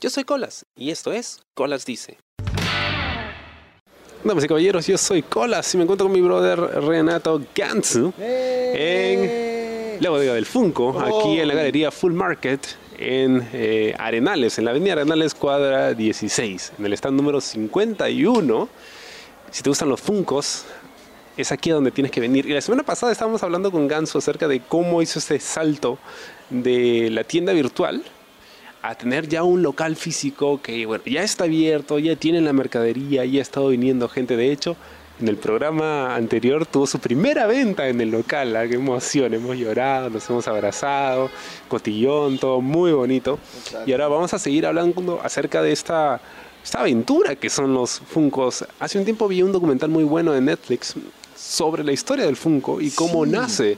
Yo soy Colas y esto es Colas Dice. Damas y caballeros, yo soy Colas y me encuentro con mi brother Renato Gansu en la bodega del Funko, aquí en la galería Full Market en eh, Arenales, en la avenida Arenales cuadra 16, en el stand número 51. Si te gustan los Funcos, es aquí a donde tienes que venir. Y la semana pasada estábamos hablando con Ganso acerca de cómo hizo ese salto de la tienda virtual a tener ya un local físico que bueno, ya está abierto, ya tiene la mercadería, ya ha estado viniendo gente. De hecho, en el programa anterior tuvo su primera venta en el local. ¿ah? ¡Qué emoción! Hemos llorado, nos hemos abrazado, cotillón, todo muy bonito. Y ahora vamos a seguir hablando acerca de esta, esta aventura que son los Funcos. Hace un tiempo vi un documental muy bueno de Netflix sobre la historia del Funko y cómo nace.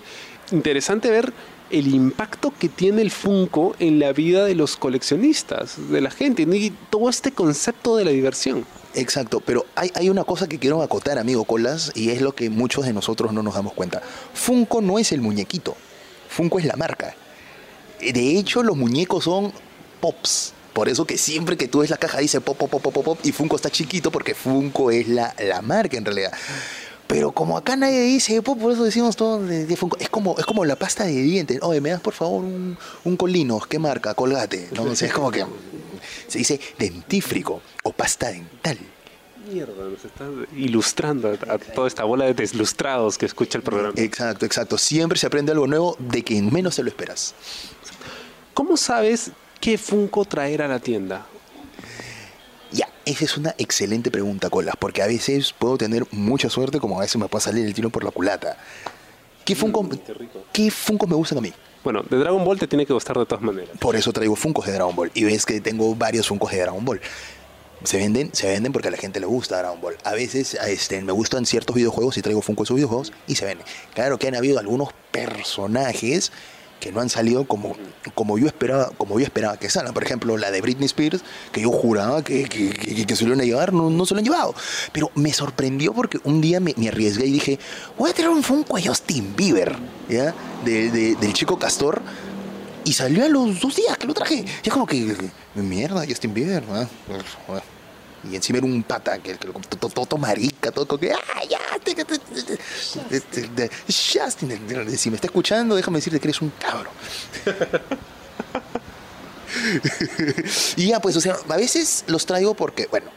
Interesante ver el impacto que tiene el Funko en la vida de los coleccionistas, de la gente, y todo este concepto de la diversión. Exacto, pero hay, hay, una cosa que quiero acotar, amigo Colas, y es lo que muchos de nosotros no nos damos cuenta. Funko no es el muñequito, Funko es la marca. De hecho, los muñecos son pops. Por eso que siempre que tú ves la caja dice pop, pop, pop, pop, pop, y Funko está chiquito porque Funko es la, la marca en realidad. Pero como acá nadie dice, por eso decimos todo de, Funko. Es como, es como la pasta de dientes. Oye, me das por favor un, un Colinos, ¿qué marca? Colgate. ¿no? Sea, es como que se dice dentífrico o pasta dental. Mierda, nos está ilustrando a, toda esta bola de deslustrados que escucha el programa. Exacto, exacto. Siempre se aprende algo nuevo de quien menos se lo esperas. ¿Cómo sabes qué Funko traer a la tienda? Esa es una excelente pregunta, Colas, porque a veces puedo tener mucha suerte, como a veces me puede salir el tiro por la culata. ¿Qué Funko, ¿qué Funko me gustan a mí? Bueno, de Dragon Ball te tiene que gustar de todas maneras. Por eso traigo Funkos de Dragon Ball. Y ves que tengo varios Funkos de Dragon Ball. Se venden, se venden porque a la gente le gusta Dragon Ball. A veces este, me gustan ciertos videojuegos y traigo Funko de esos videojuegos y se venden. Claro que han habido algunos personajes que no han salido como, como, yo esperaba, como yo esperaba que salgan. Por ejemplo, la de Britney Spears, que yo juraba que, que, que, se lo iban a llevar, no, no, se lo han llevado. Pero me sorprendió porque un día me, arriesgué y dije, voy a tener un Funko a Justin Bieber, ¿ya? De, de, del chico Castor. Y salió a los dos días que lo traje. Y es como que, mierda, Justin Bieber, ¿no? Y encima era un pata que, todo, marica, todo que, ¡ah, ya! Justin, si me está escuchando, déjame decirte que eres un cabrón. y ya, pues, o sea, a veces los traigo porque, bueno,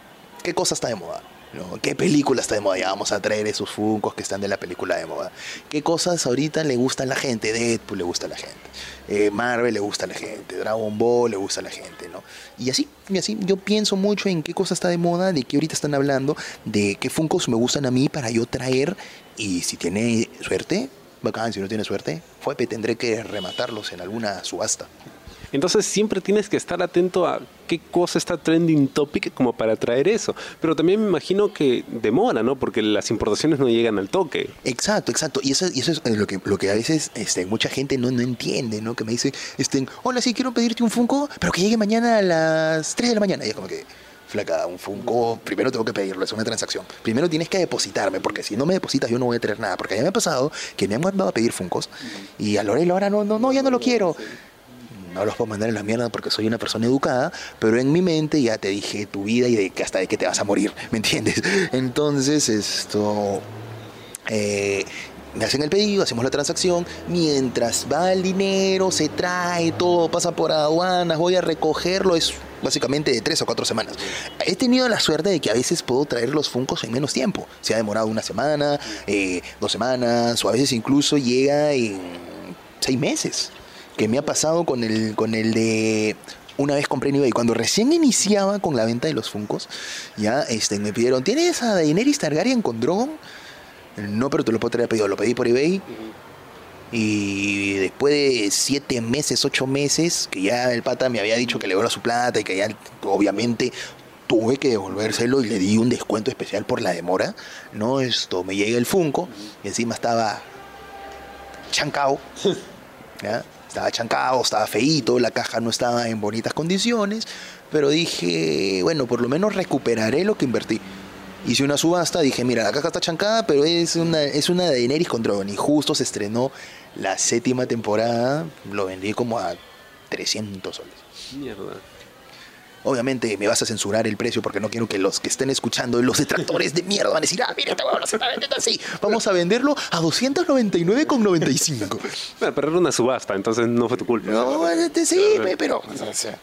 ¿qué cosa está de moda? ¿no? ¿Qué película está de moda? Ya vamos a traer esos funcos que están de la película de moda. ¿Qué cosas ahorita le gustan a la gente? Deadpool le gusta a la gente. Eh, Marvel le gusta a la gente. Dragon Ball le gusta a la gente. Y así, y así yo pienso mucho en qué cosa está de moda, de qué ahorita están hablando, de qué funcos me gustan a mí para yo traer. Y si tiene suerte, bacán. Si no tiene suerte, fue, tendré que rematarlos en alguna subasta. Entonces siempre tienes que estar atento a qué cosa está trending topic como para traer eso. Pero también me imagino que demora, ¿no? Porque las importaciones no llegan al toque. Exacto, exacto. Y eso, y eso es lo que, lo que a veces este, mucha gente no, no entiende, ¿no? Que me dice, este, hola, sí, quiero pedirte un Funko, pero que llegue mañana a las 3 de la mañana. Y es como que flaca, un Funko, primero tengo que pedirlo, es una transacción. Primero tienes que depositarme, porque si no me depositas yo no voy a tener nada. Porque ya me ha pasado que me han mandado a pedir Funcos y a Lorelo ahora no, no, no, ya no lo quiero no los puedo mandar en la mierda porque soy una persona educada, pero en mi mente ya te dije tu vida y de que hasta de que te vas a morir, ¿me entiendes? Entonces, esto... Eh, me hacen el pedido, hacemos la transacción, mientras va el dinero, se trae, todo pasa por aduanas, voy a recogerlo, es básicamente de tres o cuatro semanas. He tenido la suerte de que a veces puedo traer los Funcos en menos tiempo. Se ha demorado una semana, eh, dos semanas, o a veces incluso llega en seis meses que me ha pasado con el, con el de una vez compré en eBay. Cuando recién iniciaba con la venta de los Funcos, ya este, me pidieron, ¿tienes a Daenerys Targaryen con Drogon? No, pero te lo puedo traer pedido. Lo pedí por eBay. Y después de siete meses, ocho meses, que ya el pata me había dicho que le devuelva su plata y que ya obviamente tuve que devolvérselo y le di un descuento especial por la demora. No, esto me llega el Funko y encima estaba chancao. ¿ya? Estaba chancado, estaba feíto, la caja no estaba en bonitas condiciones, pero dije, bueno, por lo menos recuperaré lo que invertí. Hice una subasta, dije, mira, la caja está chancada, pero es una, es una de Daenerys con Drogon. Y justo se estrenó la séptima temporada, lo vendí como a 300 soles. Mierda. Obviamente me vas a censurar el precio porque no quiero que los que estén escuchando, los detractores de mierda, van a decir, ah, mira, este huevón lo está vendiendo así. Vamos a venderlo a 299,95. Bueno, pero era una subasta, entonces no fue tu culpa. No, este, sí, pero...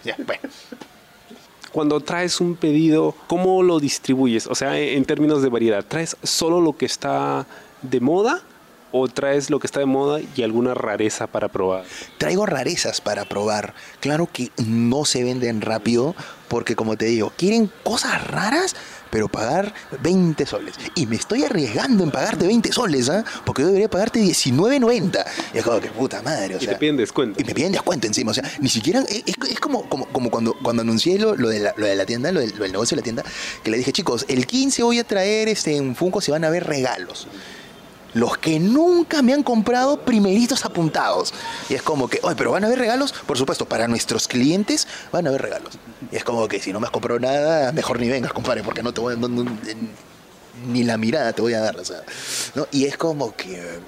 ya, bueno. Cuando traes un pedido, ¿cómo lo distribuyes? O sea, en términos de variedad, ¿traes solo lo que está de moda o traes lo que está de moda y alguna rareza para probar? Traigo rarezas para probar. Claro que no se venden rápido porque como te digo, quieren cosas raras, pero pagar 20 soles. Y me estoy arriesgando en pagarte 20 soles, ¿ah? Porque yo debería pagarte 19.90. Y es como que puta madre, o Y sea. te piden descuento. Y me piden descuento encima, o sea, ni siquiera, es, es como, como, como cuando, cuando anuncié lo, lo de la, lo de la tienda, lo del, lo del negocio de la tienda, que le dije, chicos, el 15 voy a traer este, en Funko, se van a ver regalos. Los que nunca me han comprado primeritos apuntados. Y es como que, oye, pero van a haber regalos, por supuesto, para nuestros clientes van a haber regalos. Y es como que si no me has comprado nada, mejor ni vengas, compadre, porque no te voy a, no- no- en- ni la mirada te voy a dar, o sea, ¿no? Y es como que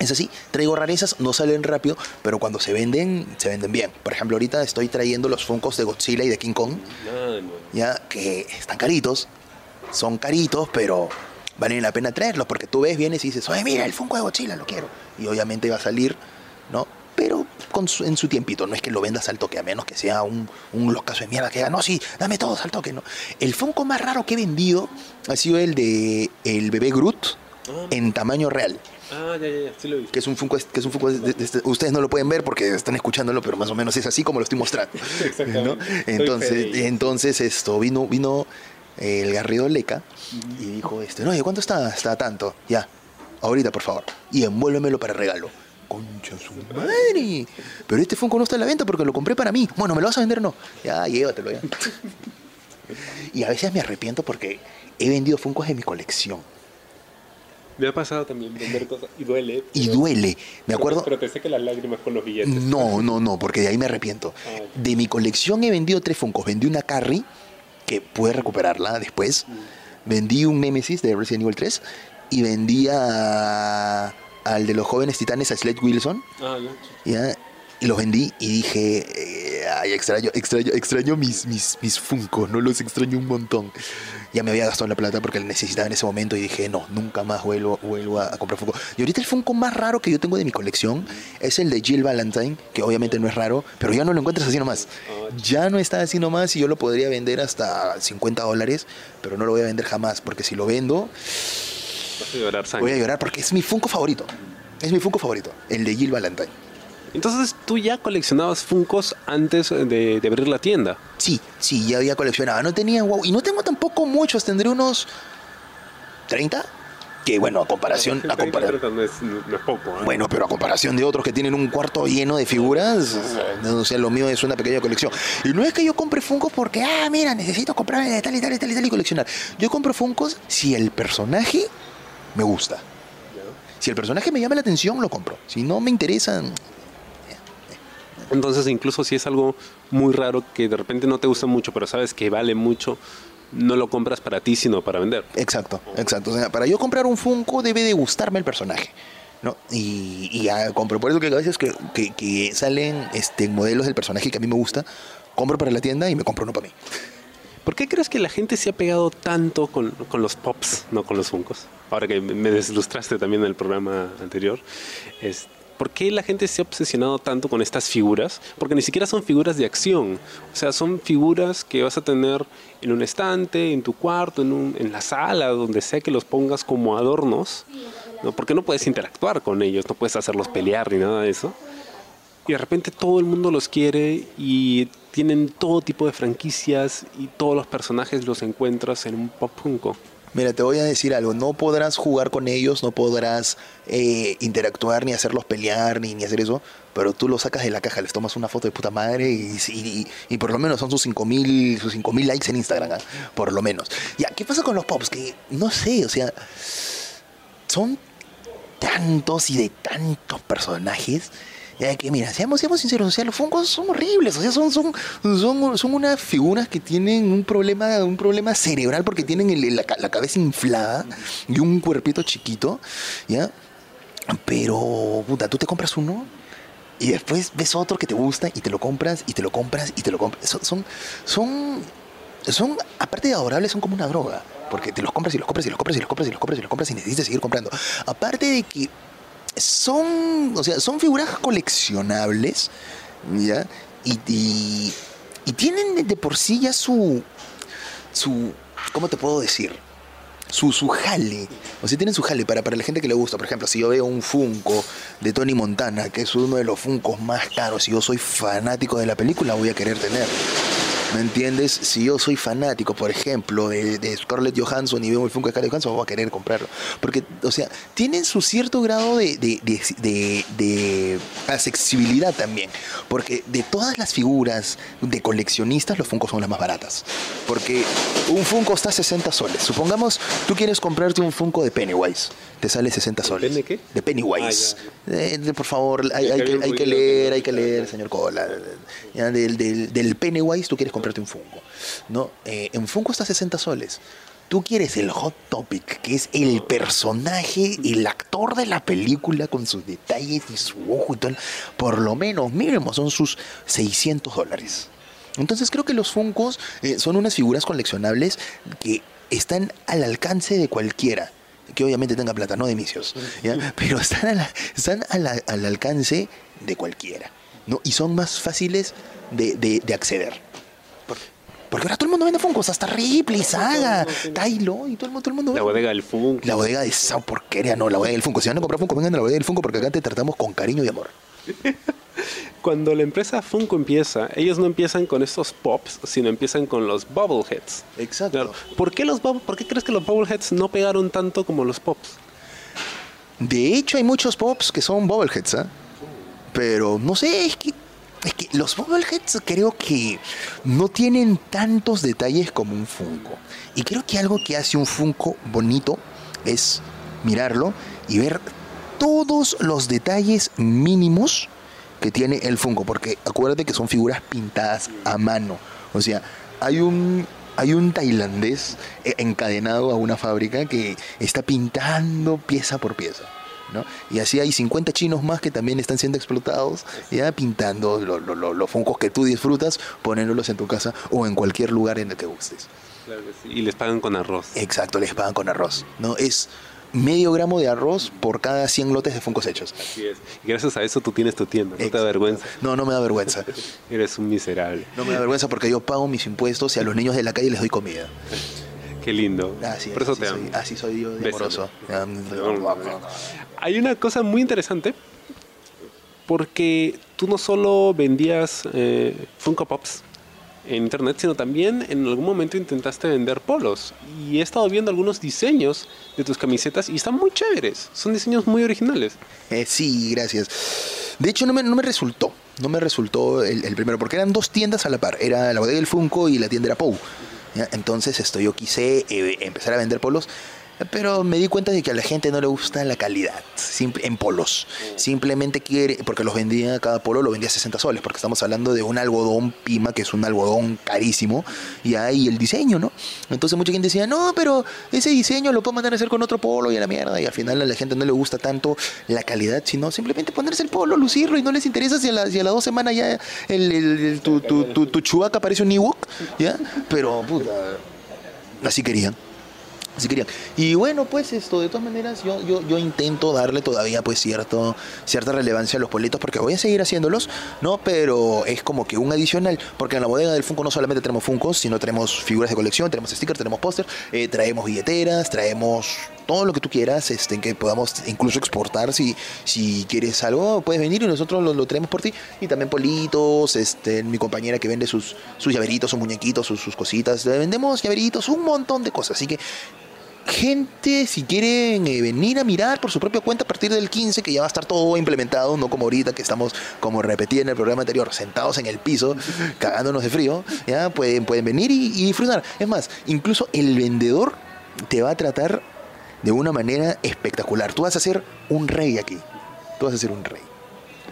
es así, traigo rarezas, no salen rápido, pero cuando se venden, se venden bien. Por ejemplo, ahorita estoy trayendo los Funkos de Godzilla y de King Kong, ya que están caritos, son caritos, pero valen la pena traerlos, porque tú ves, vienes y dices, oye, mira, el Funko de Godzilla, lo quiero. Y obviamente va a salir, ¿no? Pero con su- en su tiempito, no es que lo vendas al toque, a menos que sea un, un locazo de mierda que diga, no, sí, dame todos al toque, ¿no? El Funko más raro que he vendido ha sido el de el bebé Groot en tamaño real Ah, ya, ya, ya, sí lo vi. que es un Funko, que es un Funko de- de- de- ustedes no lo pueden ver porque están escuchándolo, pero más o menos es así como lo estoy mostrando. Exactamente. ¿no? Entonces, entonces esto vino vino el Garrido Leca y dijo este, "No, ¿y cuánto está? Está tanto." Ya. Ahorita, por favor. Y envuélvemelo para regalo. Concha su madre. Pero este Funko no está a la venta porque lo compré para mí. Bueno, ¿me lo vas a vender o no? Ya, llévatelo ya. y a veces me arrepiento porque he vendido Funkos de mi colección. Me ha pasado también vender cosas y duele. Y pero- duele. Me acuerdo. Pero te seca las lágrimas con los billetes. No, no, no, porque de ahí me arrepiento. Ah, ok. De mi colección he vendido tres Funkos. Vendí una Carrie, que pude recuperarla después. Vendí un Nemesis de Resident Evil 3. Y vendí a- al de los jóvenes titanes, a Slade Wilson. Ah, ya. Y los vendí y dije, eh, ay, extraño, extraño, extraño mis, mis, mis Funkos, no los extraño un montón. Ya me había gastado la plata porque la necesitaba en ese momento y dije, no, nunca más vuelvo, vuelvo a, a comprar Funko. Y ahorita el Funko más raro que yo tengo de mi colección es el de Jill Valentine, que obviamente no es raro, pero ya no lo encuentras así nomás. Ya no está así nomás y yo lo podría vender hasta 50 dólares, pero no lo voy a vender jamás, porque si lo vendo, Vas a llorar sangre. voy a llorar porque es mi Funko favorito. Es mi Funko favorito, el de Jill Valentine. Entonces tú ya coleccionabas Funkos antes de, de abrir la tienda. Sí, sí, ya había coleccionado. No tenía wow. Y no tengo tampoco muchos, tendré unos 30. Que bueno, a comparación. A compara- no, es, no es poco. ¿eh? bueno, pero a comparación de otros que tienen un cuarto lleno de figuras, o sea, lo mío es una pequeña colección. Y no es que yo compre Funkos porque, ah, mira, necesito comprarme de tal y tal y tal y tal y coleccionar. Yo compro Funkos si el personaje me gusta. Si el personaje me llama la atención, lo compro. Si no me interesan, Entonces incluso si es algo muy raro que de repente no te gusta mucho, pero sabes que vale mucho, no lo compras para ti, sino para vender. Exacto, exacto. O sea, para yo comprar un Funko debe de gustarme el personaje. ¿no? Y, y ya compro. Por eso que a veces que, que- que salen este, modelos del personaje que a mí me gusta, compro para la tienda y me compro uno para mí. ¿Por qué crees que la gente se ha pegado tanto con, con los pops, no con los Funkos? Ahora que me deslustraste también en el programa anterior. Es, ¿Por qué la gente se ha obsesionado tanto con estas figuras? Porque ni siquiera son figuras de acción. O sea, son figuras que vas a tener en un estante, en tu cuarto, en, un- en la sala, donde sea que los pongas como adornos. ¿no? Porque no puedes interactuar con ellos, no puedes hacerlos pelear ni nada de eso. Y de repente todo el mundo los quiere y tienen todo tipo de franquicias y todos los personajes los encuentras en un Pop Funko. Mira, te voy a decir algo, no podrás jugar con ellos, no podrás eh, interactuar ni hacerlos pelear ni, ni hacer eso, pero tú los sacas de la caja, les tomas una foto de puta madre y, y- y por lo menos son sus 5000 sus 5000 likes en Instagram, ¿ah? por lo menos. Ya, ¿qué pasa con los pops? Que no sé, o sea, son tantos y de tantos personajes. Ya que mira, seamos, seamos sinceros, o sea, los Funkos son horribles, o sea, son, son, son, son unas figuras que tienen un problema, un problema cerebral porque tienen la, la cabeza inflada y un cuerpito chiquito, ¿ya? Pero, puta, tú te compras uno y después ves otro que te gusta y te lo compras y te lo compras y te lo compras. Son, son, son, son, aparte de adorables, son como una droga. Porque te los compras y los compras y los compras y los compras y los compras y los compras y necesitas seguir comprando. Aparte de que son, o sea, son figuras coleccionables, ¿ya? Y, y, tienen de por sí ya su, su, ¿cómo te puedo decir? Su, su jale. O sea, tienen su jale para, para la gente que le gusta. Por ejemplo, si yo veo un Funko de Tony Montana, que es uno de los Funcos más caros, y yo soy fanático de la película, voy a querer tener. ¿Me entiendes? Si yo soy fanático, por ejemplo, de, de Scarlett Johansson y veo el Funko de Scarlett Johansson, voy a querer comprarlo. Porque, o sea, tienen su cierto grado de, de, de, accesibilidad también. Porque de todas las figuras de coleccionistas, los Funkos son las más baratas. Porque un Funko está a 60 soles. Supongamos, tú quieres comprarte un Funko de Pennywise. Te sale 60 soles. ¿Pene qué? De Pennywise. Ah, Eh, por favor, hay, que hay leer, hay que leer, señor Cola. Ya, del, del, del Pennywise tú quieres comprarte un Funko. ¿no? Eh, en Funko está 60 soles. Tú quieres el Hot Topic, que es el personaje, el actor de la película con sus detalles y su ojo y todo. Por lo menos mínimo son sus 600 dólares. Entonces creo que los Funkos eh, son unas figuras coleccionables que están al alcance de cualquiera. Que obviamente tenga plata, no de inicios. ¿ya? Pero están, a la- están a la- al alcance de cualquiera. ¿no? Y son más fáciles de, de- de acceder. Por- Porque ahora todo el mundo vende Funkos, hasta Ripley, Saga, Tylo, y todo el mundo, todo el mundo La bodega del Funko. La bodega de esa porquería, no, la bodega del Funko. Si van a comprar Funko, vengan a la bodega del Funko porque acá te tratamos con cariño y amor. Cuando la empresa Funko empieza, ellos no empiezan con estos pops, sino empiezan con los bubbleheads. Exacto. Claro. ¿Por qué, los ¿Por qué crees que los bubbleheads no pegaron tanto como los pops? De hecho, hay muchos pops que son bobbleheads, ¿ah? Pero no sé, es que, es que los bobbleheads creo que no tienen tantos detalles como un Funko. Y creo que algo que hace un Funko bonito es mirarlo y ver todos los detalles mínimos que tiene el Funko. Porque acuérdate que son figuras pintadas a mano. O sea, hay un, hay un tailandés eh, encadenado a una fábrica que está pintando pieza por pieza. ¿no? Y así hay 50 chinos más que también están siendo explotados, ya pintando lo- lo- lo- los funcos que tú disfrutas, poniéndolos en tu casa o en cualquier lugar en el que gustes. Claro que sí. Y les pagan con arroz. Exacto, les pagan con arroz. ¿no? Es medio gramo de arroz por cada 100 lotes de funcos hechos. Así es. Y gracias a eso tú tienes tu tienda. No te da vergüenza. No, no me da vergüenza. Eres un miserable. No me da vergüenza porque yo pago mis impuestos y a los niños de la calle les doy comida. Qué lindo. Así, Por eso así te soy, amo. así soy yo de amoroso. Hay una cosa muy interesante porque tú no solo vendías eh, Funko Pops en internet, sino también en algún momento intentaste vender polos. Y he estado viendo algunos diseños de tus camisetas y están muy chéveres. Son diseños muy originales. Eh, sí, gracias. De hecho, no me, no me resultó. No me resultó el, primero, porque eran dos tiendas a la par. Era la bodega del Funko y la tienda era Pou. Entonces, esto, yo quise eh, empezar a vender polos, pero me di cuenta de que a la gente no le gusta la calidad en polos. Simplemente quiere, porque los vendía, cada polo lo vendía a 60 soles, porque estamos hablando de un algodón Pima, que es un algodón carísimo, y ahí el diseño, ¿no? Entonces mucha gente decía, no, pero ese diseño lo puedo mandar a hacer con otro polo y a la mierda, y al final a la gente no le gusta tanto la calidad, sino simplemente ponerse el polo, lucirlo, y no les interesa si a, la- las dos semanas ya el, el- el- tu, tu, tu, tu chubaca parece un Ewok, ¿ya? Pero, puta, así querían. Así querían. Y bueno, pues esto, de todas maneras, yo, yo, intento darle todavía pues cierto, cierta relevancia a los politos porque voy a seguir haciéndolos, ¿no? Pero es como que un adicional, porque en la bodega del Funko no solamente tenemos Funkos, sino tenemos figuras de colección, tenemos stickers, tenemos póster, eh, traemos billeteras, traemos todo lo que tú quieras, este, que podamos incluso exportar si, si quieres algo, puedes venir y nosotros lo, lo traemos por ti. Y también politos, este, mi compañera que vende sus, sus llaveritos, sus muñequitos, sus, sus cositas, vendemos llaveritos, un montón de cosas. Así que gente, si quieren eh, venir a mirar por su propia cuenta a partir del 15, que ya va a estar todo implementado, no como ahorita que estamos, como repetí en el programa anterior, sentados en el piso, cagándonos de frío, ya pueden, pueden venir y, y disfrutar. Es más, incluso el vendedor te va a tratar de una manera espectacular. Tú vas a ser un rey aquí. Tú vas a ser un rey.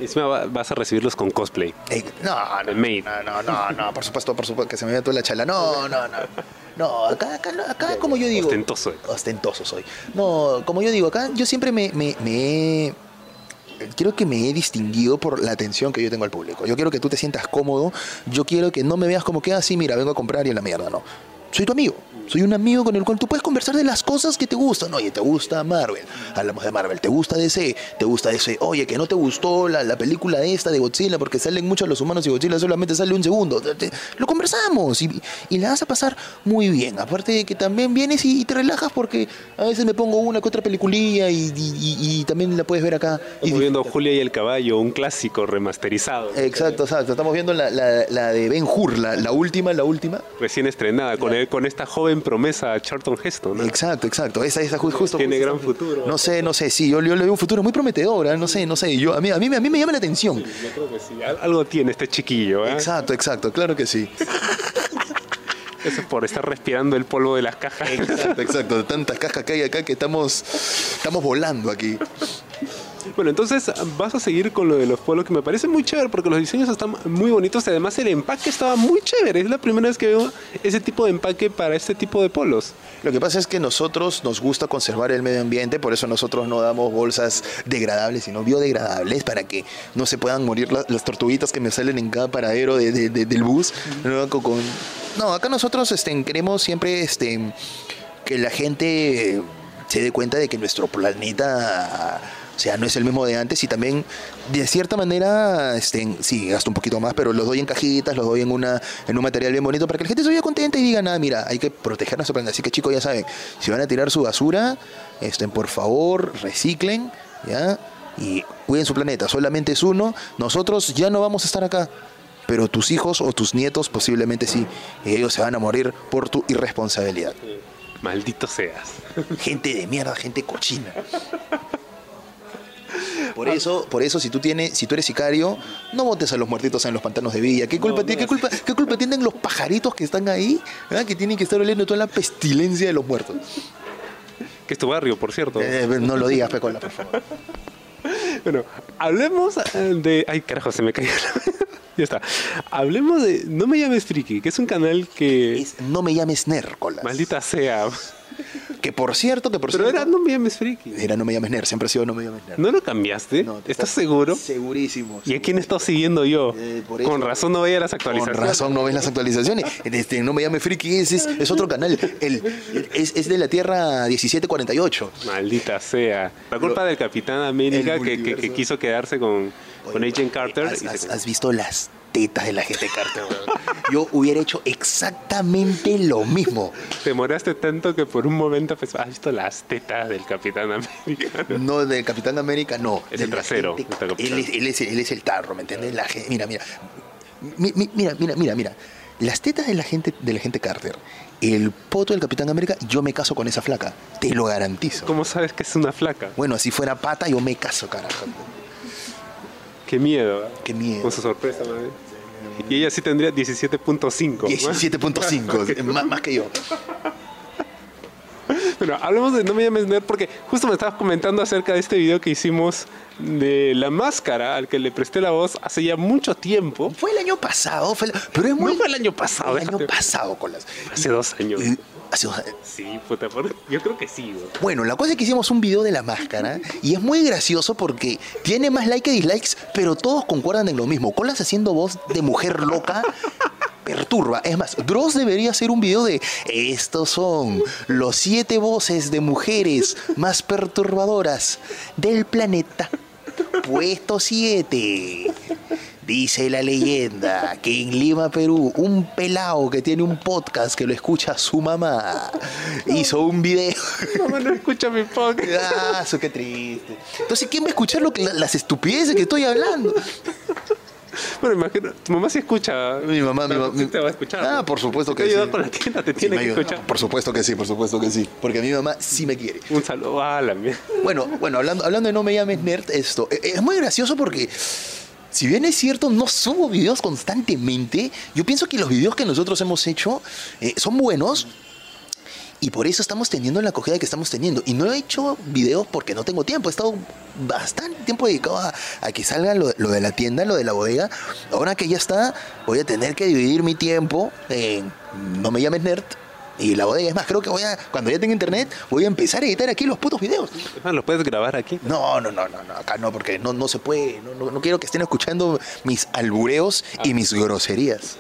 Encima va- vas a recibirlos con cosplay. No, no, El maid. no, no, no, no, por supuesto, por supuesto, que se me vea toda la chala. No, no, no. No, acá, acá, acá como yo digo. Ostentoso. Ostentoso soy. No, como yo digo, acá yo siempre me, me, me he, quiero que me he distinguido por la atención que yo tengo al público. Yo quiero que tú te sientas cómodo. Yo quiero que no me veas como que así, mira, vengo a comprar y en la mierda, no. Soy tu amigo. Soy un amigo con el cual tú puedes conversar de las cosas que te gustan. Oye, ¿te gusta Marvel? Hablamos de Marvel. ¿Te gusta DC? ¿Te gusta DC? Oye, que no te gustó la, la película esta de Godzilla porque salen muchos los humanos y Godzilla solamente sale un segundo. Lo conversamos y, y la vas a pasar muy bien. Aparte de que también vienes y, y te relajas porque a veces me pongo una que otra peliculilla y, y- también la puedes ver acá. Estamos viendo Julia y el caballo, un clásico remasterizado. Exacto, exacto. Estamos viendo la, la- la de Ben Hur, la, la última, la última. Recién estrenada, con, con esta joven promesa, Charlton Heston. ¿no? Exacto, exacto. Esa, esa ju- justo. Tiene justo gran futuro. No sé, no sé. Sí, yo, yo le veo un futuro muy prometedor. ¿eh? No sé, no sé. Yo, a, mí, a, mí, a mí me llama la atención. Yo creo que sí. Al- Algo tiene este chiquillo. ¿eh? Exacto, exacto. Claro que sí. Eso es por estar respirando el polvo de las cajas. Exacto, exacto. De tantas cajas que hay acá que estamos, estamos volando aquí. Bueno, entonces vas a seguir con lo de los polos que me parece muy chévere porque los diseños están muy bonitos y además el empaque estaba muy chévere. Es la primera vez que veo ese tipo de empaque para este tipo de polos. Lo que pasa es que nosotros nos gusta conservar el medio ambiente, por eso nosotros no damos bolsas degradables, sino biodegradables, para que no se puedan morir la- las tortuguitas que me salen en cada paradero de- de- de- del bus. ¿no? Con- con- no, acá nosotros este, queremos siempre este, que la gente se dé cuenta de que nuestro planeta... O sea, no es el mismo de antes y también, de cierta manera, este, sí, gasto un poquito más, pero los doy en cajitas, los doy en, una, en un material bien bonito para que la gente se vaya contenta y diga, nada, mira, hay que proteger nuestro planeta. Así que chicos, ya saben, si van a tirar su basura, estén, por favor, reciclen, ¿ya? Y cuiden su planeta, solamente es uno. Nosotros ya no vamos a estar acá, pero tus hijos o tus nietos posiblemente sí. Y ellos se van a morir por tu irresponsabilidad. Maldito seas. Gente de mierda, gente cochina. Por eso, por eso si tú tienes, si tú eres sicario, no votes a los muertitos en los pantanos de Villa. ¿Qué culpa, no, tiene- qué culpa, qué culpa tienen los pajaritos que están ahí? ¿verdad? Que tienen que estar oliendo toda la pestilencia de los muertos. Que es tu barrio, por cierto. Eh, no lo digas, Pecola, por favor. Bueno, hablemos eh, de. Ay, carajo, se me cayó. la- ya está. Hablemos de No me llames Friki, que es un canal que. Es- no me llames Nercolas. Maldita sea. Que por cierto, que por Pero cierto. era No me llames Friki. Era no me llames Ner, siempre ha sido no me llames Ner. ¿No lo cambiaste? No, ¿Estás seguro? Segurísimo. ¿Y a quién estado siguiendo yo? Eh, por eso- Con razón no veía las Con actualizaciones. razón no ves las actualizaciones. Este, no me llame Friki, es, es, otro canal. El, es, es de la Tierra 1748. Maldita sea. La culpa del Capitán América que, que- que multiverso. quiso quedarse con, con Agent Carter. ¿Has, y se- has- has visto las tetas de la gente Carter? weón? Yo hubiera hecho exactamente lo mismo. Te demoraste tanto que por un momento pensaba, ¿has visto las tetas del Capitán América? No del Capitán América, no. Es el trasero, gente- él, es, él, es, él es el tarro, ¿me entiendes? La gente, mira, mira. Mi- mi- Mira, mira, mira, mira. Las tetas de la gente, de la gente Carter, el poto del Capitán América, yo me caso con esa flaca. Te lo garantizo. ¿Cómo sabes que es una flaca? Bueno, si fuera pata, yo me caso, carajo. Qué miedo. ¿eh? Qué miedo. Con su sorpresa, madre. Y ella sí tendría 17.5. 17.5, más, más que yo. Bueno, hablemos de No me llames nerd porque justo me estabas comentando acerca de este video que hicimos de la máscara al que le presté la voz hace ya mucho tiempo. Fue el año pasado, fue el- pero es muy... No fue el año pasado, El año pasado, con las... Hace dos años. Sí, puta, por- yo creo que sí. güey. Bueno, la cosa es que hicimos un video de la máscara y es muy gracioso porque tiene más likes que dislikes, pero todos concuerdan en lo mismo. Colas haciendo voz de mujer loca perturba. Es más, Dross debería hacer un video de estos son los siete voces de mujeres más perturbadoras del planeta. Puesto 7. Dice la leyenda que en Lima, Perú, un pelao que tiene un podcast que lo escucha su mamá hizo un video. Mamá, no escucha mi podcast. Ah, eso qué triste. Entonces, ¿quién va a escuchar lo que, las estupideces que estoy hablando? Bueno, imagino, tu mamá sí escucha. Mi mamá, mi mamá. te va a escuchar. Ah, por supuesto Te que ayuda sí. con la tienda, te Sí, tiene que escuchar. Por supuesto que sí, por supuesto que sí. Porque mi mamá sí me quiere. Un saludo a la mierda. Bueno, bueno, hablando, hablando de no me llames nerd, esto eh, es muy gracioso porque si bien es cierto, no subo videos constantemente, yo pienso que los videos que nosotros hemos hecho eh, son buenos. Y por eso estamos teniendo la acogida que estamos teniendo. Y no he hecho videos porque no tengo tiempo. He estado bastante tiempo dedicado a, que salga lo, de la tienda, lo de la bodega. Ahora que ya está, voy a tener que dividir mi tiempo No me llames nerd Y la bodega, es más, creo que voy a, cuando ya tenga internet, voy a empezar a editar aquí los putos videos. Ah, ¿Lo puedes grabar aquí? No, no, no, no, no, acá no, porque no, no se puede, no, no, no quiero que estén escuchando mis albureos y mis groserías.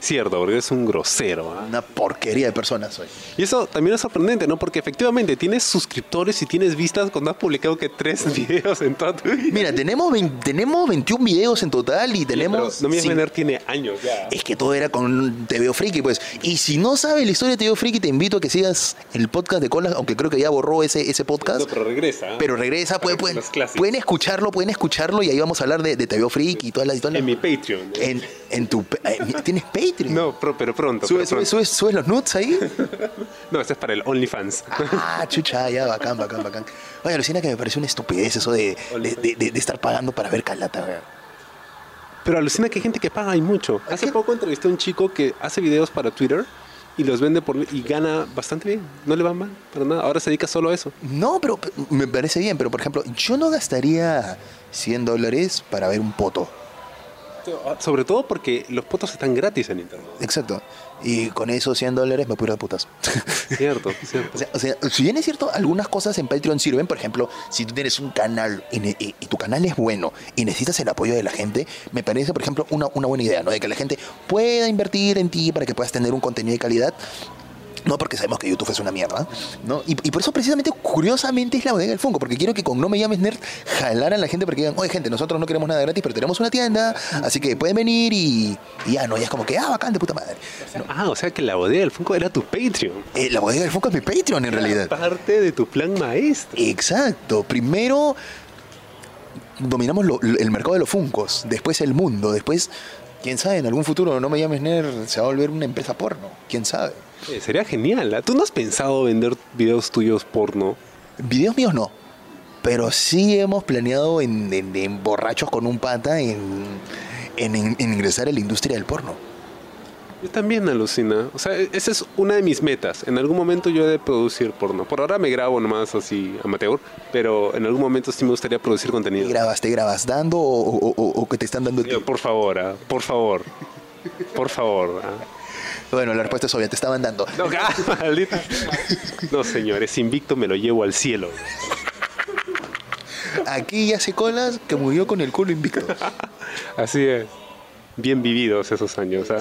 Cierto, porque es un grosero. ¿ah? Una porquería de persona soy. Y eso también es sorprendente, ¿no? Porque efectivamente tienes suscriptores y tienes vistas cuando has publicado que tres videos en toda tu vida. Mira, tenemos, tenemos 21 videos en total y Pero tenemos... no me Vener tiene años ya. Es que todo era con TVO Friki, pues. Y si no sabes la historia de TVO Friki, te invito a que sigas el podcast de Colas, aunque creo que ya borró ese, ese podcast. No, pero regresa. ¿ah? Pero regresa, pueden, pueden, clásicos. pueden escucharlo, pueden escucharlo y ahí vamos a hablar de, de Friki y todas las... las- En mi Patreon. en, en tu... eh, ¿Tienes Patreon? No, pero, pero pronto. ¿Subes, subes los nudes ahí? No, este es para el OnlyFans. Ah, chucha, ya, bacán, bacán, bacán. Oye, alucina que me parece una estupidez eso de, de, de- de- de estar pagando para ver calata, weón. Pero alucina que hay gente que paga y mucho. Hace poco entrevisté a un chico que hace videos para Twitter y los vende por y gana bastante bien. No le va mal para nada. Ahora se dedica solo a eso. No, pero me parece bien, pero por ejemplo, yo no gastaría 100 dólares para ver un poto. Sobre todo porque los potos están gratis en internet. Exacto. Y con esos 100 dólares me puedo ir de putas. Cierto, cierto. O sea, o sea, si bien es cierto, algunas cosas en Patreon sirven, por ejemplo, si tú tienes un canal y, y- y tu canal es bueno y necesitas el apoyo de la gente, me parece, por ejemplo, una, una buena idea, ¿no? De que la gente pueda invertir en ti para que puedas tener un contenido de calidad. No porque sabemos que YouTube es una mierda, ¿no? Y, y por eso precisamente, curiosamente, es la bodega del Funko, porque quiero que con No Me Llames Nerd jalaran a la gente para que digan, oye gente, nosotros no queremos nada gratis, pero tenemos una tienda, así que pueden venir y, y ya, ¿no? Ya es como que, ah, bacán, de puta madre. ¿no? Ah, o sea que la bodega del Funko era tu Patreon. Eh, la bodega del Funko es mi Patreon en realidad. Parte de tu plan maestro. Exacto. Primero dominamos lo- el mercado de los Funcos, después el mundo, después, quién sabe, en algún futuro no me llames Nerd, se va a volver una empresa porno, quién sabe. Eh, sería genial. ¿ah? ¿Tú no has pensado vender videos tuyos porno? Videos míos no, pero sí hemos planeado en, en- en borrachos con un pata en, en- ingresar a la industria del porno. Yo también alucina. O sea, e- esa es una de mis metas. En algún momento yo he de producir porno. Por ahora me grabo nomás así amateur, pero en algún momento sí me gustaría producir ¿Te contenido. grabas, te grabas dando o, o- o- o que te están dando? Yo, por favor, ah, por favor. Por favor. ah. Bueno, la respuesta es obvia, te estaban dando. No, ah, maldita. No, señores, invicto me lo llevo al cielo. Aquí ya se colas que murió con el culo invicto. Así es. Bien vividos esos años. ah.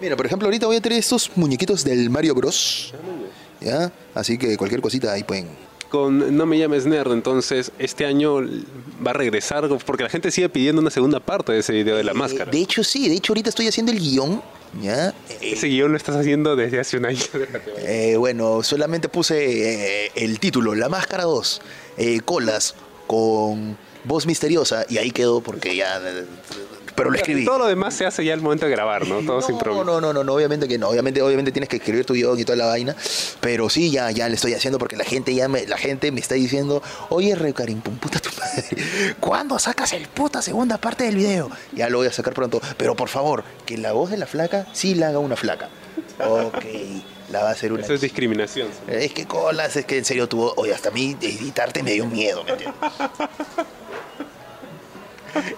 Mira, por ejemplo, ahorita voy a traer estos muñequitos del Mario Bros. ¿Ya? Así que cualquier cosita ahí pueden. Con No me llames nerd, entonces este año va a regresar porque la gente sigue pidiendo una segunda parte de ese video de la máscara. De hecho, sí, de hecho, ahorita estoy haciendo el guion. ¿Ya? Eh, Ese guion lo estás haciendo desde hace un año. eh, bueno, solamente puse eh, el título, La Máscara 2, eh, colas con voz misteriosa, y ahí quedó porque ya. Pero lo escribí. Todo lo demás se hace ya al momento de grabar, ¿no? Todo sin problema. no, no, no, no, obviamente que no. Obviamente, obviamente tienes que escribir tu guion y toda la vaina. Pero sí, ya, ya le estoy haciendo porque la gente ya me, la gente me está diciendo, oye, Recarín, pum, puta tu madre. ¿Cuándo sacas el puta segunda parte del video? Ya lo voy a sacar pronto. Pero por favor, que la voz de la flaca sí la haga una flaca. Ok, la va a hacer una. Eso es discriminación. Es que colas, es que en serio tuvo. Oye, hasta a mí editarte me dio miedo, ¿me entiendes?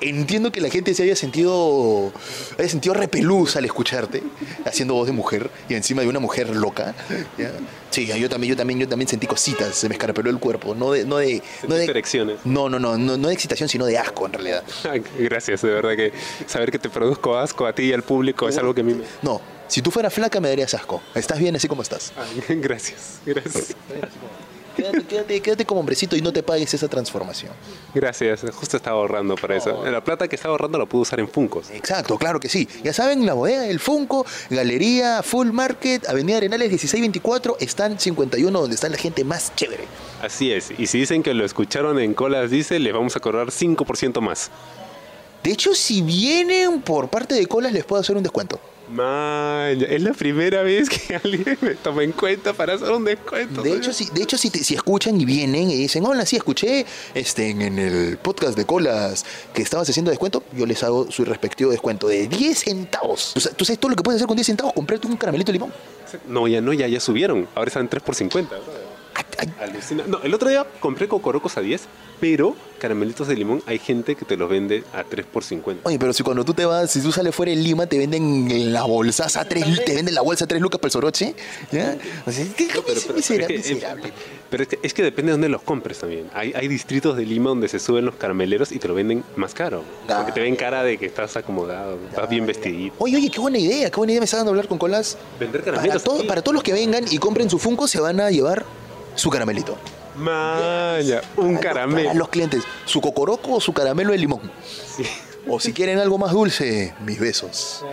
Entiendo que la gente se haya sentido haya sentido repelús al escucharte haciendo voz de mujer y encima de una mujer loca. ¿ya? Sí, yo también, yo también, yo también sentí cositas, se me escarapeló el cuerpo, no de, no de, no de no, no, no, no, no de excitación, sino de asco en realidad. Gracias, de verdad que saber que te produzco asco a ti y al público es algo que a mí me... No, si tú fueras flaca me darías asco. Estás bien así como estás. Ay, gracias, gracias. Quédate, quédate, quédate como hombrecito y no te pagues esa transformación. Gracias, justo estaba ahorrando para eso. La plata que estaba ahorrando la puedo usar en Funcos. Exacto, claro que sí. Ya saben, la bodega del Funko, Galería Full Market, Avenida Arenales 1624, están 51 donde está la gente más chévere. Así es, y si dicen que lo escucharon en Colas Dice, les vamos a cobrar 5% más. De hecho, si vienen por parte de colas, les puedo hacer un descuento. Man, es la primera vez que alguien me toma en cuenta para hacer un descuento. De hecho, si, de hecho si, te- si escuchan y vienen y dicen, hola, sí, escuché este, en, en el podcast de colas que estabas haciendo descuento, yo les hago su respectivo descuento de 10 centavos. ¿Tú sabes todo lo que puedes hacer con 10 centavos? Comprarte un caramelito de limón. No, ya no, ya, ya subieron. Ahora están 3 por 50. ¿A, ay, Alucina. No, el otro día compré cocorocos a 10, pero caramelitos de limón hay gente que te los vende a 3 por 50. Oye, pero si cuando tú te vas, si tú sales fuera de Lima, te venden en la bolsa a tres, te venden la bolsa a tres lucas para el soroche, ¿ya? O sea, ¿qué, qué Pero, pero- misera- pero es que- miserable. pero es que, es que depende de dónde los compres también. Hay, hay distritos de Lima donde se suben los carameleros y te lo venden más caro. Porque te ven cara de que estás acomodado, estás bien vestidito. Oye, oye, qué buena idea, qué buena idea me está dando hablar con colas. Vender Para, caramelos. todo- aquí. para todos los que vengan y compren su Funko, se van a llevar su caramelito. Maya, un caramelo. los clientes, su cocoroco o su caramelo de limón. Sí. O si quieren algo más dulce, mis besos.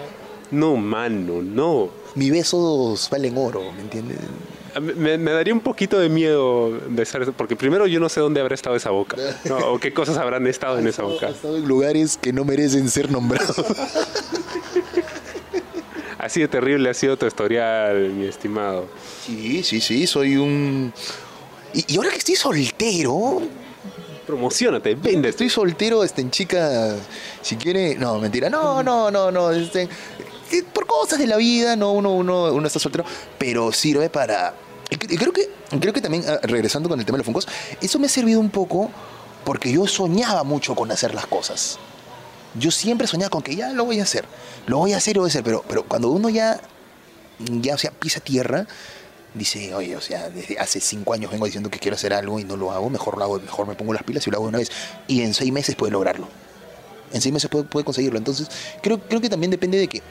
No, mano, no. Mis besos valen oro, ¿me entiendes? Me, me daría un poquito de miedo besar eso, porque primero yo no sé dónde habrá estado esa boca, ¿no? o qué cosas habrán estado en esa boca. He estado en lugares que no merecen ser nombrados. Así de terrible ha sido tu historial, mi estimado. Sí, sí, sí, soy un... Y, y ahora que estoy soltero, Promocionate, vende. estoy soltero, este, en chica, si quiere... No, mentira, no, no, no, no, este, por cosas de la vida, no, uno, uno, uno está soltero, pero sirve para... Y creo que, creo que también, ah, regresando con el tema de los funcos, eso me ha servido un poco porque yo soñaba mucho con hacer las cosas. Yo siempre soñaba con que ya lo voy a hacer, lo voy a hacer, lo voy a hacer, pero, pero cuando uno ya, ya o sea, pisa tierra, dice, oye, o sea, desde hace cinco años vengo diciendo que quiero hacer algo y no lo hago, mejor lo hago, mejor me pongo las pilas y lo hago de una vez. Y en seis meses puede lograrlo. En seis meses puede, conseguirlo. Entonces, creo, creo que también depende de que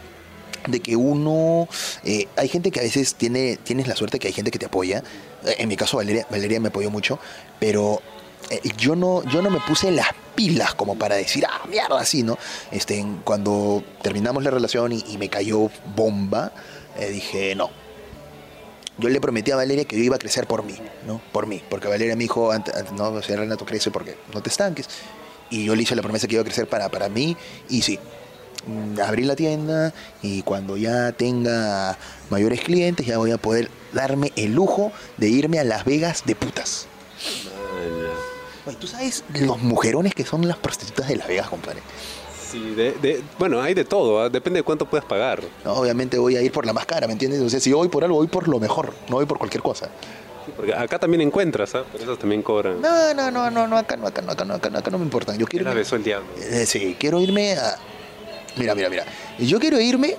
de que uno eh, hay gente que a veces tiene tienes la suerte que hay gente que te apoya en mi caso Valeria, Valeria me apoyó mucho pero yo no yo no me puse las pilas como para decir ah mierda así no este cuando terminamos la relación y, me cayó bomba eh, dije no yo le prometí a Valeria que yo iba a crecer por mí, ¿no? Por mí. Porque Valeria me dijo, no, o Renato crece porque no te estanques. Y yo le hice la promesa que iba a crecer para, para mí y sí. Mm, Abrí la tienda y cuando ya tenga mayores clientes ya voy a poder darme el lujo de irme a Las Vegas de putas. Oye, ¿tú sabes los mujerones que son las prostitutas de Las Vegas, compadre? Sí, de- de- bueno, hay de todo, ¿ah? depende de cuánto puedas pagar. No, obviamente voy a ir por la más cara, ¿me entiendes? O sea, si voy por algo, voy por lo mejor, no voy por cualquier cosa. Porque acá también encuentras, ¿ah? pero esos también cobran. No, no, no, no, no, acá no, acá no, acá no, acá no, acá no me importa. Yo quiero la irme, besó el diablo. eh, sí, quiero irme a Mira, mira, mira. Yo quiero irme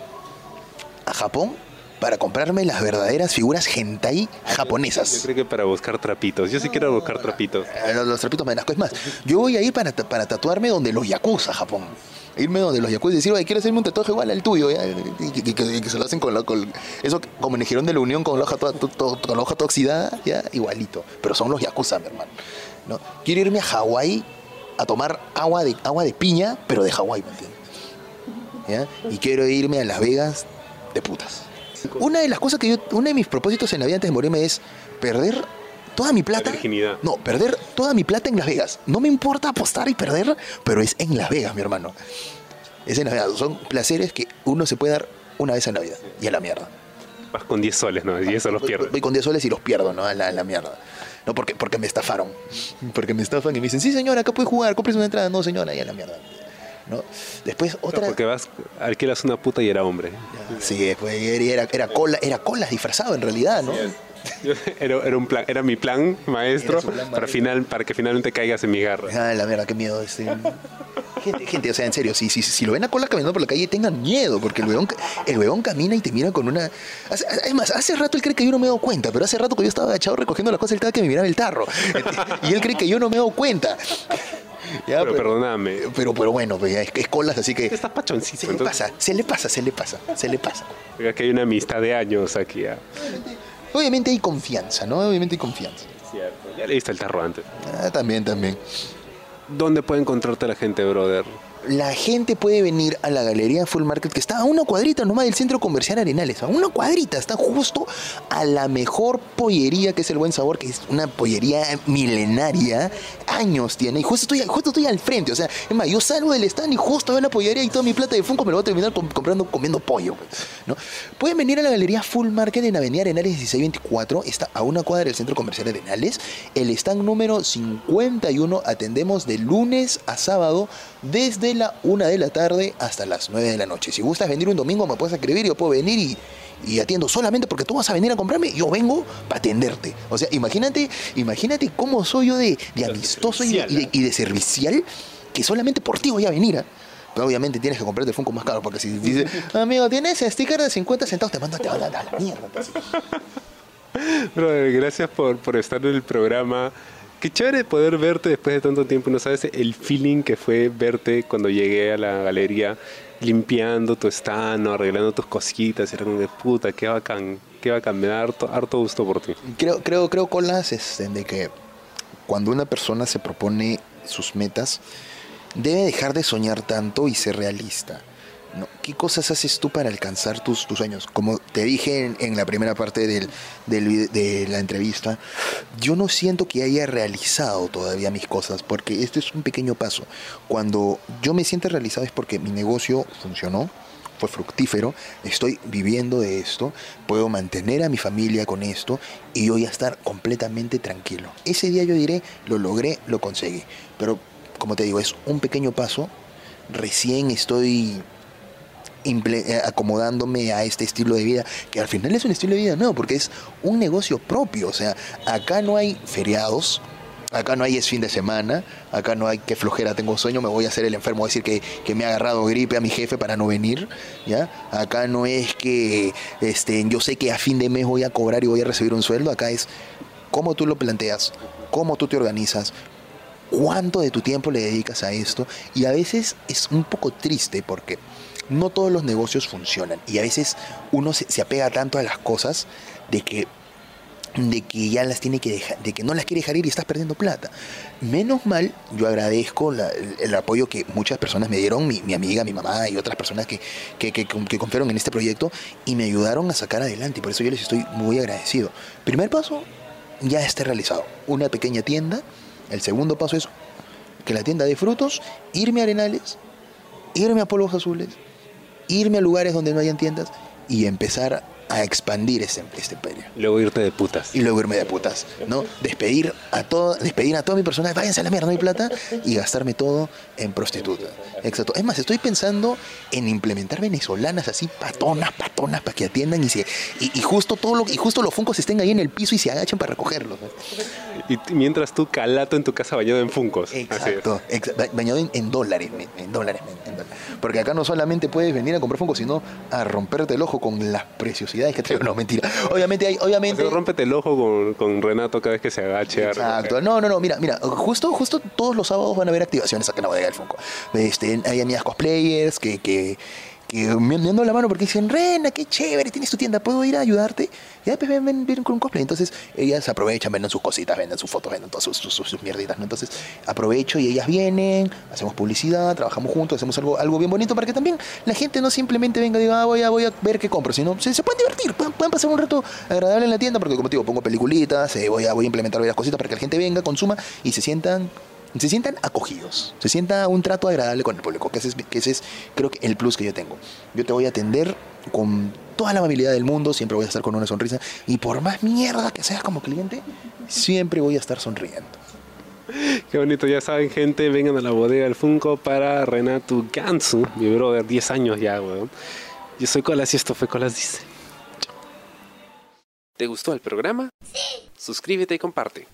a Japón para comprarme las verdaderas figuras hentai Yo japonesas. creo que para buscar trapitos. Yo sí quiero buscar trapitos. Eh, Los, los trapitos me dan asco. Es más, yo voy a ir para, para tatuarme donde los yakuza, Japón. Irme donde los yakuza y decir, oye, quiero hacerme un tatuaje igual al tuyo. ya", Y, que- se lo hacen con, la, con eso como en el jirón de la Unión con la hoja to- to- con la hoja ya, igualito. Pero son los yakuza, mi hermano. ¿no? Quiero irme a Hawái a tomar agua de, agua de piña, pero de Hawái, ¿me entiendes? ¿Ya? Y quiero irme a Las Vegas de putas. Una de las cosas que yo, uno de mis propósitos en la vida antes de morirme es perder toda mi plata. virginidad. No, perder toda mi plata en Las Vegas. No me importa apostar y perder, pero es en Las Vegas, mi hermano. Es en Las Vegas. Son placeres que uno se puede dar una vez en la vida. Y a la mierda. Vas con 10 soles, ¿no? Y eso los pierdes. Voy con 10 soles y los pierdo, ¿no? A la, a la mierda. No, porque, porque me estafaron. Porque me estafan y me dicen, sí, señora, acá puede jugar, compres una entrada. No, señora, y a la mierda. ¿No? Después otra... Porque vas, alquilas una puta y era hombre. Sí, después era, era cola, era cola disfrazado en realidad, ¿no? Yo- Era, era un plan, era mi plan, maestro, para, final, para que finalmente caigas en mi garra. Ah, la mierda, qué miedo. Este... Gente, gente, o sea, en serio, si, si, si lo ven a cola caminando por la calle, tengan miedo, porque el huevón, el huevón camina y te mira con una... Hace- Es más, hace rato él cree que yo no me he dado cuenta, pero hace rato que yo estaba agachado recogiendo las cosas, él estaba que me miraba el tarro. Y él cree que yo no me he dado cuenta. Ya, Pero perdóname. Pero, pero bueno, pues, es, es colas, así que... Estás pachoncito. Se le pasa, se le pasa, se le pasa, se le pasa. oiga, que hay una amistad de años aquí. ah. Obviamente hay confianza, ¿no? Obviamente hay confianza. Cierto. Ya leíste el tarro antes. Ah, también, también. ¿Dónde puede encontrarte la gente, brother? La gente puede venir a la galería Full Market, que está a una cuadrita nomás del centro comercial Arenales. A una cuadrita, está justo a la mejor pollería que es el Buen Sabor, que es una pollería milenaria. Años tiene. Y justo estoy, justo estoy al frente. O sea, es más, yo salgo del stand y justo veo la pollería y toda mi plata de Funko me lo voy a terminar com- comprando, comiendo pollo. pues, ¿no? Pueden venir a la galería Full Market en Avenida Arenales 1624. Está a una cuadra del centro comercial Arenales. El stand número 51 atendemos de lunes a sábado desde la 1 de la tarde hasta las 9 de la noche. Si gustas venir un domingo me puedes escribir, yo puedo venir y, y atiendo solamente porque tú vas a venir a comprarme, yo vengo para atenderte. O sea, imagínate, imagínate cómo soy yo de, de amistoso y de, y de- y de servicial que solamente por ti voy a venir. ¿ah? Pero obviamente tienes que comprarte el Funko más caro porque si dices, amigo, tienes sticker de 50 centavos, te mando te mando a la mierda. pues. Brother, gracias por, por estar en el programa. Qué chévere poder verte después de tanto tiempo. No sabes el feeling que fue verte cuando llegué a la galería limpiando tu stand, arreglando tus cositas. Era como de puta, qué bacán, qué bacán. Me da harto, harto gusto por ti. Creo, creo, creo, Colas, este, de que cuando una persona se propone sus metas, debe dejar de soñar tanto y ser realista. ¿No? ¿Qué cosas haces tú para alcanzar tus, tus sueños? Como te dije en, en la primera parte de la entrevista, yo no siento que haya realizado todavía mis cosas, porque esto es un pequeño paso. Cuando yo me siento realizado es porque mi negocio funcionó, fue fructífero, estoy viviendo de esto, puedo mantener a mi familia con esto y voy a estar completamente tranquilo. Ese día yo diré, lo logré, lo conseguí. Pero como te digo, es un pequeño paso, recién estoy acomodándome a este estilo de vida, que al final es un estilo de vida nuevo, porque es un negocio propio, o sea, acá no hay feriados, acá no hay es fin de semana, acá no hay que flojera, tengo sueño, me voy a hacer el enfermo, decir que, que me ha agarrado gripe a mi jefe para no venir, ¿ya? Acá no es que este, yo sé que a fin de mes voy a cobrar y voy a recibir un sueldo, acá es cómo tú lo planteas, cómo tú te organizas, cuánto de tu tiempo le dedicas a esto y a veces es un poco triste porque no todos los negocios funcionan y a veces uno se, apega tanto a las cosas de que de que ya las tiene que dejar, de que no las quiere dejar ir y estás perdiendo plata. Menos mal, yo agradezco el, apoyo que muchas personas me dieron, mi, mi amiga, mi mamá y otras personas que, que, que, confiaron en este proyecto y me ayudaron a sacar adelante. Y por eso yo les estoy muy agradecido. Primer paso, ya está realizado. Una pequeña tienda. El segundo paso es que la tienda de frutos, irme a Arenales, irme a Polvos Azules, irme a lugares donde no hayan tiendas y empezar a expandir este, este imperio. Luego irte de putas. Y luego irme de putas, ¿no? Despedir a todo, despedir a toda mi persona, váyanse a la mierda, no hay plata, y gastarme todo en prostituta. Exacto. Es más, estoy pensando en implementar venezolanas así, patonas, patonas, para que atiendan y se. Y, y justo todo lo, y justo los funcos estén ahí en el piso y se agachen para recogerlos. Y mientras tú calato en tu casa bañado en funcos. Exacto, exa- ba- bañado en, en dólares, en dólares, men, en dólares. Porque acá no solamente puedes venir a comprar Funko, sino a romperte el ojo con las preciosidades que traigo. No, mentira. Obviamente hay, obviamente. Así, rómpete el ojo con, con Renato cada vez que se agache. Exacto. No, no, no, mira, mira, justo, justo todos los sábados van a haber activaciones acá en la bodega del Funko. Este, hay amigas cosplayers que, que, que me me la mano porque dicen, Rena, qué chévere, tienes tu tienda, ¿puedo ir a ayudarte? Y después ven, ven, ven con un cosplay. Entonces ellas aprovechan, venden sus cositas, venden sus fotos, venden todas sus, mierditas, ¿no? Entonces aprovecho y ellas vienen, hacemos publicidad, trabajamos juntos, hacemos algo, algo bien bonito para que también la gente no simplemente venga y diga, ah, voy a, voy a ver qué compro, sino se, se pueden divertir, pueden pasar un rato agradable en la tienda porque como te digo, pongo peliculitas, eh, voy, a, voy a implementar varias cositas para que la gente venga, consuma y se sientan se sientan acogidos, se sienta un trato agradable con el público, que ese, es, que ese es creo que el plus que yo tengo. Yo te voy a atender con toda la amabilidad del mundo, siempre voy a estar con una sonrisa y por más mierda que seas como cliente, siempre voy a estar sonriendo. Qué bonito, ya saben, gente, vengan a la bodega del Funko para Renato Gansu, mi brother, 10 años ya, weón. Yo soy Colas y esto fue Colas Dice. Chao. ¿Te gustó el programa? Sí. Suscríbete y comparte.